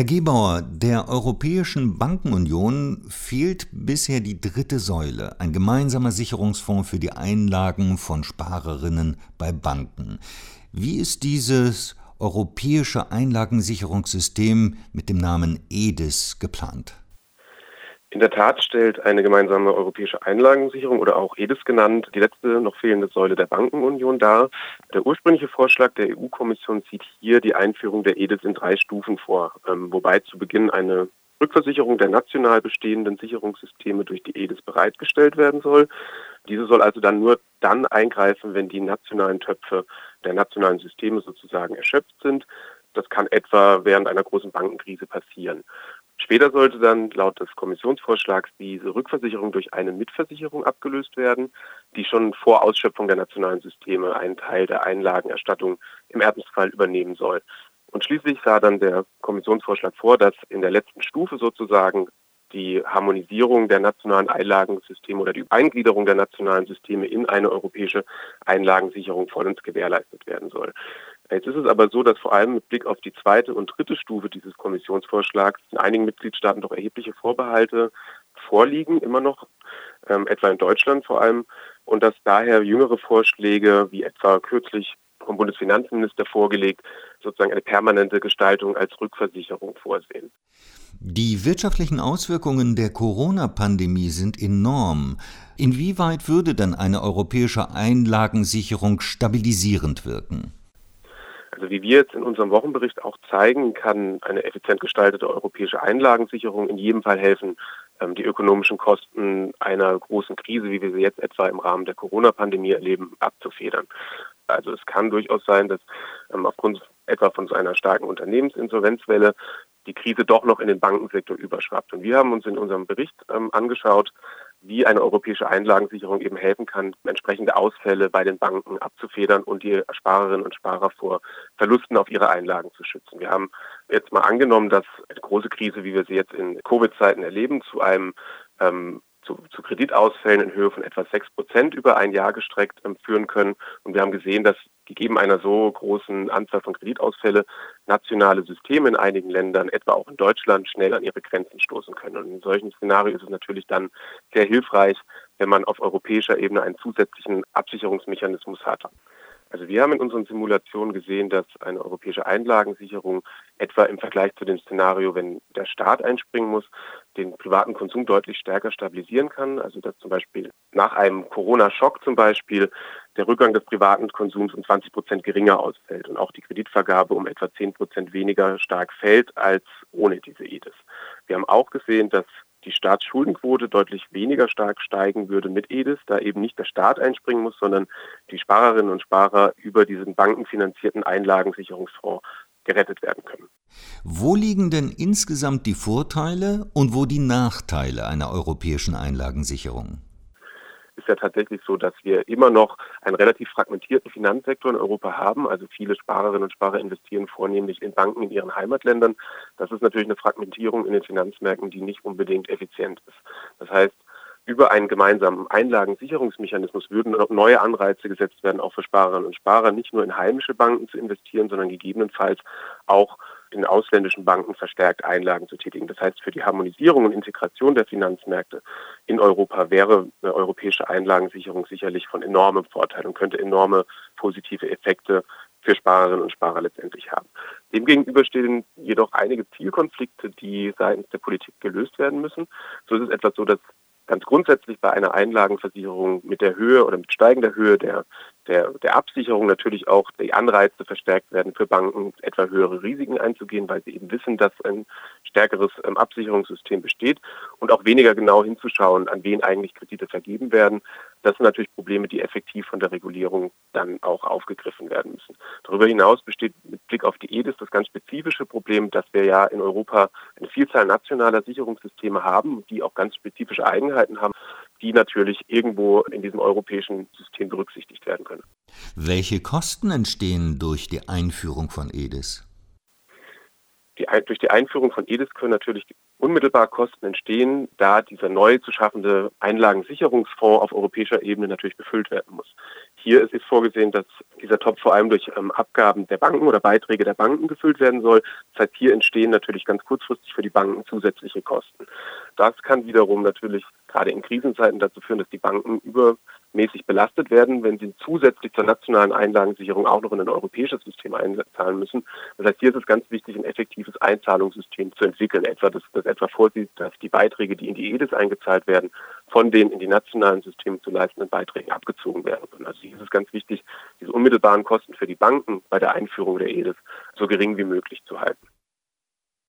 Herr Gebauer, der Europäischen Bankenunion fehlt bisher die dritte Säule, ein gemeinsamer Sicherungsfonds für die Einlagen von Sparerinnen bei Banken. Wie ist dieses europäische Einlagensicherungssystem mit dem Namen EDIS geplant? In der Tat stellt eine gemeinsame europäische Einlagensicherung oder auch EDIS genannt die letzte noch fehlende Säule der Bankenunion dar. Der ursprüngliche Vorschlag der EU-Kommission sieht hier die Einführung der EDIS in drei Stufen vor, ähm, wobei zu Beginn eine Rückversicherung der national bestehenden Sicherungssysteme durch die EDIS bereitgestellt werden soll. Diese soll also dann nur dann eingreifen, wenn die nationalen Töpfe der nationalen Systeme sozusagen erschöpft sind. Das kann etwa während einer großen Bankenkrise passieren. Später sollte dann laut des Kommissionsvorschlags diese Rückversicherung durch eine Mitversicherung abgelöst werden, die schon vor Ausschöpfung der nationalen Systeme einen Teil der Einlagenerstattung im Ernstfall übernehmen soll. Und schließlich sah dann der Kommissionsvorschlag vor, dass in der letzten Stufe sozusagen die Harmonisierung der nationalen Einlagensysteme oder die Eingliederung der nationalen Systeme in eine europäische Einlagensicherung vollends gewährleistet werden soll. Jetzt ist es aber so, dass vor allem mit Blick auf die zweite und dritte Stufe dieses Kommissionsvorschlags in einigen Mitgliedstaaten doch erhebliche Vorbehalte vorliegen, immer noch, ähm, etwa in Deutschland vor allem, und dass daher jüngere Vorschläge, wie etwa kürzlich vom Bundesfinanzminister vorgelegt, sozusagen eine permanente Gestaltung als Rückversicherung vorsehen. Die wirtschaftlichen Auswirkungen der Corona-Pandemie sind enorm. Inwieweit würde dann eine europäische Einlagensicherung stabilisierend wirken? Also wie wir jetzt in unserem Wochenbericht auch zeigen, kann eine effizient gestaltete europäische Einlagensicherung in jedem Fall helfen, ähm, die ökonomischen Kosten einer großen Krise, wie wir sie jetzt etwa im Rahmen der Corona-Pandemie erleben, abzufedern. Also es kann durchaus sein, dass ähm, aufgrund etwa von so einer starken Unternehmensinsolvenzwelle die Krise doch noch in den Bankensektor überschwappt. Und wir haben uns in unserem Bericht ähm, angeschaut, wie eine europäische Einlagensicherung eben helfen kann, entsprechende Ausfälle bei den Banken abzufedern und die Sparerinnen und Sparer vor Verlusten auf ihre Einlagen zu schützen. Wir haben jetzt mal angenommen, dass eine große Krise, wie wir sie jetzt in Covid-Zeiten erleben, zu einem ähm, zu, zu Kreditausfällen in Höhe von etwa sechs Prozent über ein Jahr gestreckt ähm, führen können. Und wir haben gesehen, dass gegeben einer so großen Anzahl von Kreditausfällen nationale Systeme in einigen Ländern, etwa auch in Deutschland, schnell an ihre Grenzen stoßen können. Und in solchen Szenarien ist es natürlich dann sehr hilfreich, wenn man auf europäischer Ebene einen zusätzlichen Absicherungsmechanismus hat. Also wir haben in unseren Simulationen gesehen, dass eine europäische Einlagensicherung etwa im Vergleich zu dem Szenario, wenn der Staat einspringen muss, den privaten Konsum deutlich stärker stabilisieren kann. Also dass zum Beispiel nach einem Corona-Schock zum Beispiel der Rückgang des privaten Konsums um 20 Prozent geringer ausfällt und auch die Kreditvergabe um etwa 10 Prozent weniger stark fällt als ohne diese EDIS. Wir haben auch gesehen, dass die Staatsschuldenquote deutlich weniger stark steigen würde mit EDIS, da eben nicht der Staat einspringen muss, sondern die Sparerinnen und Sparer über diesen bankenfinanzierten Einlagensicherungsfonds gerettet werden können. Wo liegen denn insgesamt die Vorteile und wo die Nachteile einer europäischen Einlagensicherung? ist ja tatsächlich so, dass wir immer noch einen relativ fragmentierten Finanzsektor in Europa haben. Also viele Sparerinnen und Sparer investieren vornehmlich in Banken in ihren Heimatländern. Das ist natürlich eine Fragmentierung in den Finanzmärkten, die nicht unbedingt effizient ist. Das heißt, über einen gemeinsamen Einlagensicherungsmechanismus würden neue Anreize gesetzt werden, auch für Sparerinnen und Sparer, nicht nur in heimische Banken zu investieren, sondern gegebenenfalls auch in ausländischen Banken verstärkt Einlagen zu tätigen. Das heißt, für die Harmonisierung und Integration der Finanzmärkte in Europa wäre eine europäische Einlagensicherung sicherlich von enormem Vorteil und könnte enorme positive Effekte für Sparerinnen und Sparer letztendlich haben. Demgegenüber stehen jedoch einige Zielkonflikte, die seitens der Politik gelöst werden müssen. So ist es etwas so, dass ganz grundsätzlich bei einer Einlagenversicherung mit der Höhe oder mit steigender Höhe der, der, der Absicherung natürlich auch die Anreize verstärkt werden für Banken, etwa höhere Risiken einzugehen, weil sie eben wissen, dass ein stärkeres ähm, Absicherungssystem besteht und auch weniger genau hinzuschauen, an wen eigentlich Kredite vergeben werden. Das sind natürlich Probleme, die effektiv von der Regulierung dann auch aufgegriffen werden müssen. Darüber hinaus besteht mit Blick auf die EDIS das ganz spezifische Problem, dass wir ja in Europa eine Vielzahl nationaler Sicherungssysteme haben, die auch ganz spezifische Eigenheiten haben, die natürlich irgendwo in diesem europäischen System berücksichtigt werden können. Welche Kosten entstehen durch die Einführung von EDIS? Die, durch die Einführung von EDIS können natürlich unmittelbar Kosten entstehen, da dieser neu zu schaffende Einlagensicherungsfonds auf europäischer Ebene natürlich befüllt werden muss. Hier ist es vorgesehen, dass dieser Topf vor allem durch ähm, Abgaben der Banken oder Beiträge der Banken gefüllt werden soll. Das heißt, hier entstehen natürlich ganz kurzfristig für die Banken zusätzliche Kosten. Das kann wiederum natürlich gerade in Krisenzeiten dazu führen, dass die Banken übermäßig belastet werden, wenn sie zusätzlich zur nationalen Einlagensicherung auch noch in ein europäisches System einzahlen müssen. Das heißt, hier ist es ganz wichtig, ein effektives Einzahlungssystem zu entwickeln, etwa das, das etwa vorsieht, dass die Beiträge, die in die EDIS eingezahlt werden, von den in die nationalen Systeme zu leistenden Beiträgen abgezogen werden können. Also hier ist es ganz wichtig, diese unmittelbaren Kosten für die Banken bei der Einführung der EDIS so gering wie möglich zu halten.